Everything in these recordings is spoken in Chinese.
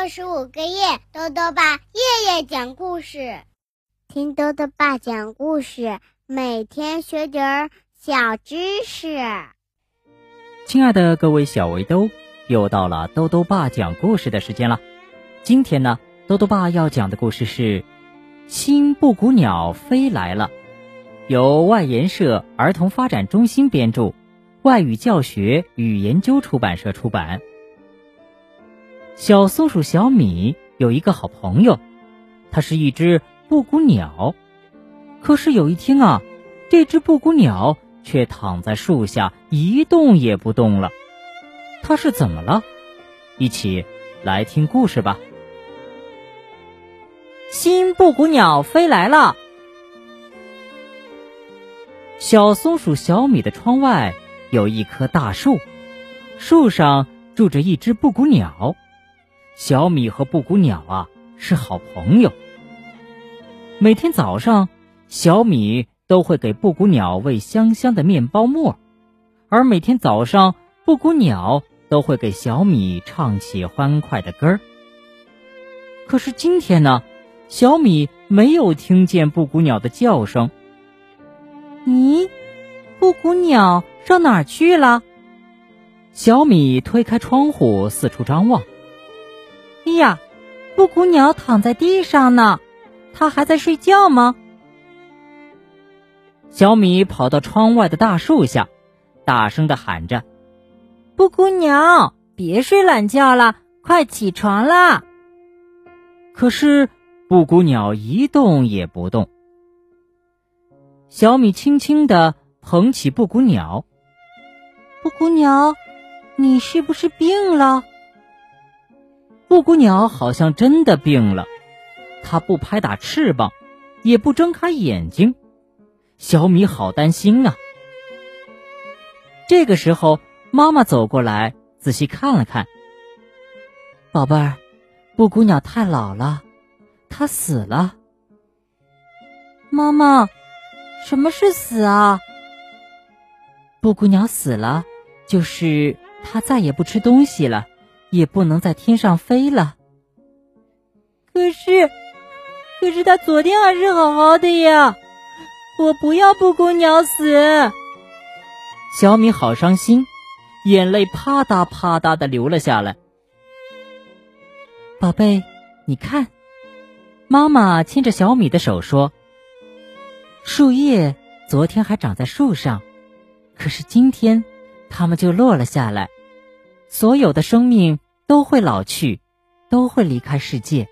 六十五个夜，豆豆爸夜夜讲故事，听豆豆爸讲故事，每天学点儿小知识。亲爱的各位小围兜，又到了豆豆爸讲故事的时间了。今天呢，豆豆爸要讲的故事是《新布谷鸟飞来了》，由外研社儿童发展中心编著，外语教学与研究出版社出版。小松鼠小米有一个好朋友，它是一只布谷鸟。可是有一天啊，这只布谷鸟却躺在树下一动也不动了。它是怎么了？一起来听故事吧。新布谷鸟飞来了。小松鼠小米的窗外有一棵大树，树上住着一只布谷鸟。小米和布谷鸟啊是好朋友。每天早上，小米都会给布谷鸟喂香香的面包沫，而每天早上，布谷鸟都会给小米唱起欢快的歌儿。可是今天呢，小米没有听见布谷鸟的叫声。咦，布谷鸟上哪儿去了？小米推开窗户，四处张望。哎呀，布谷鸟躺在地上呢，它还在睡觉吗？小米跑到窗外的大树下，大声的喊着：“布谷鸟，别睡懒觉了，快起床啦！”可是布谷鸟一动也不动。小米轻轻的捧起布谷鸟：“布谷鸟，你是不是病了？”布谷鸟好像真的病了，它不拍打翅膀，也不睁开眼睛。小米好担心啊！这个时候，妈妈走过来，仔细看了看。宝贝儿，布谷鸟太老了，它死了。妈妈，什么是死啊？布谷鸟死了，就是它再也不吃东西了。也不能在天上飞了。可是，可是他昨天还是好好的呀！我不要布谷鸟死。小米好伤心，眼泪啪嗒啪嗒的流了下来。宝贝，你看，妈妈牵着小米的手说：“树叶昨天还长在树上，可是今天它们就落了下来。”所有的生命都会老去，都会离开世界，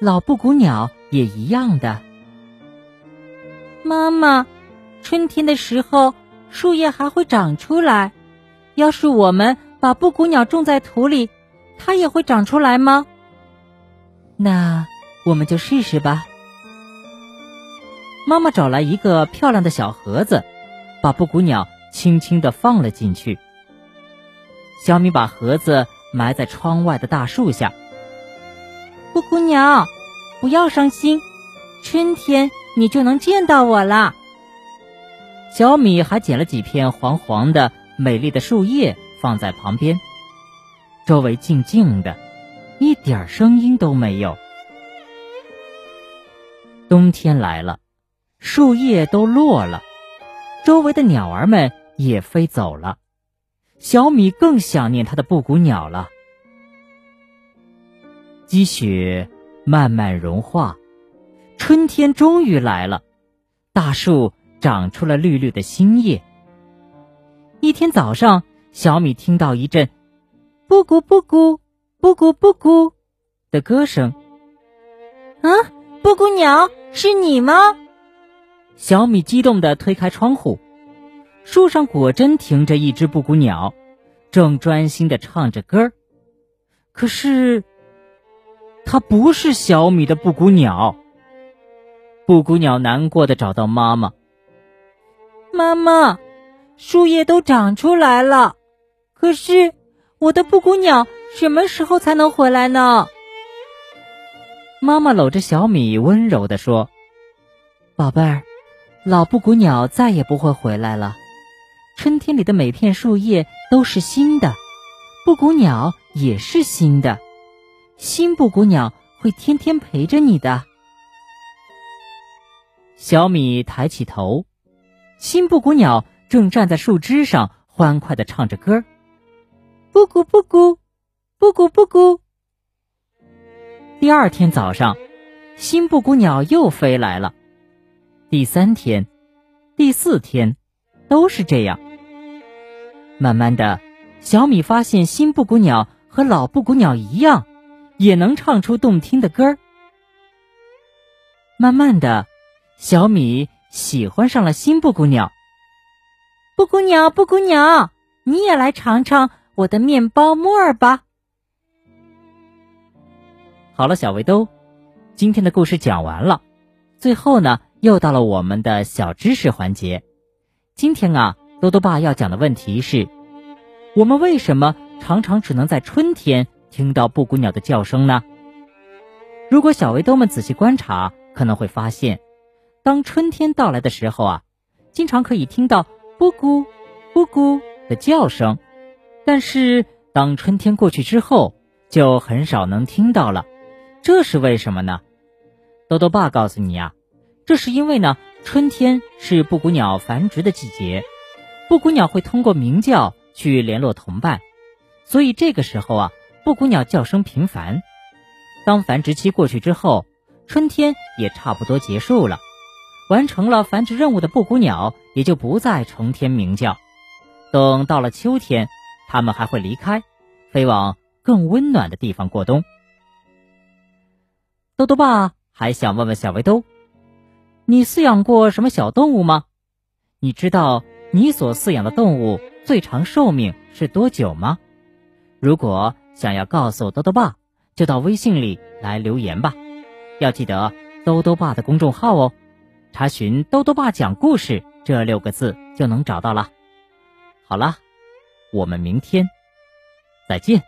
老布谷鸟也一样的。妈妈，春天的时候树叶还会长出来，要是我们把布谷鸟种在土里，它也会长出来吗？那我们就试试吧。妈妈找来一个漂亮的小盒子，把布谷鸟轻轻的放了进去。小米把盒子埋在窗外的大树下。布谷鸟，不要伤心，春天你就能见到我了。小米还捡了几片黄黄的、美丽的树叶放在旁边，周围静静的，一点声音都没有。冬天来了，树叶都落了，周围的鸟儿们也飞走了。小米更想念它的布谷鸟了。积雪慢慢融化，春天终于来了，大树长出了绿绿的新叶。一天早上，小米听到一阵“布谷布谷布谷布谷”的歌声。啊，布谷鸟，是你吗？小米激动地推开窗户。树上果真停着一只布谷鸟，正专心的唱着歌儿。可是，它不是小米的布谷鸟。布谷鸟难过的找到妈妈：“妈妈，树叶都长出来了，可是我的布谷鸟什么时候才能回来呢？”妈妈搂着小米，温柔的说：“宝贝儿，老布谷鸟再也不会回来了。”春天里的每片树叶都是新的，布谷鸟也是新的。新布谷鸟会天天陪着你的。小米抬起头，新布谷鸟正站在树枝上，欢快的唱着歌布谷布谷，布谷布谷。第二天早上，新布谷鸟又飞来了。第三天、第四天，都是这样。慢慢的，小米发现新布谷鸟和老布谷鸟一样，也能唱出动听的歌儿。慢慢的，小米喜欢上了新布谷鸟。布谷鸟，布谷鸟，你也来尝尝我的面包沫儿吧。好了，小围兜，今天的故事讲完了。最后呢，又到了我们的小知识环节。今天啊，多多爸要讲的问题是：我们为什么常常只能在春天听到布谷鸟的叫声呢？如果小围兜们仔细观察，可能会发现，当春天到来的时候啊，经常可以听到布谷、布谷的叫声，但是当春天过去之后，就很少能听到了。这是为什么呢？豆豆爸告诉你呀，这是因为呢，春天是布谷鸟繁殖的季节，布谷鸟会通过鸣叫去联络同伴，所以这个时候啊，布谷鸟叫声频繁。当繁殖期过去之后，春天也差不多结束了，完成了繁殖任务的布谷鸟也就不再成天鸣叫。等到了秋天，它们还会离开，飞往更温暖的地方过冬。豆豆爸还想问问小围兜，你饲养过什么小动物吗？你知道你所饲养的动物最长寿命是多久吗？如果想要告诉豆豆爸，就到微信里来留言吧。要记得豆豆爸的公众号哦，查询“豆豆爸讲故事”这六个字就能找到了。好了，我们明天再见。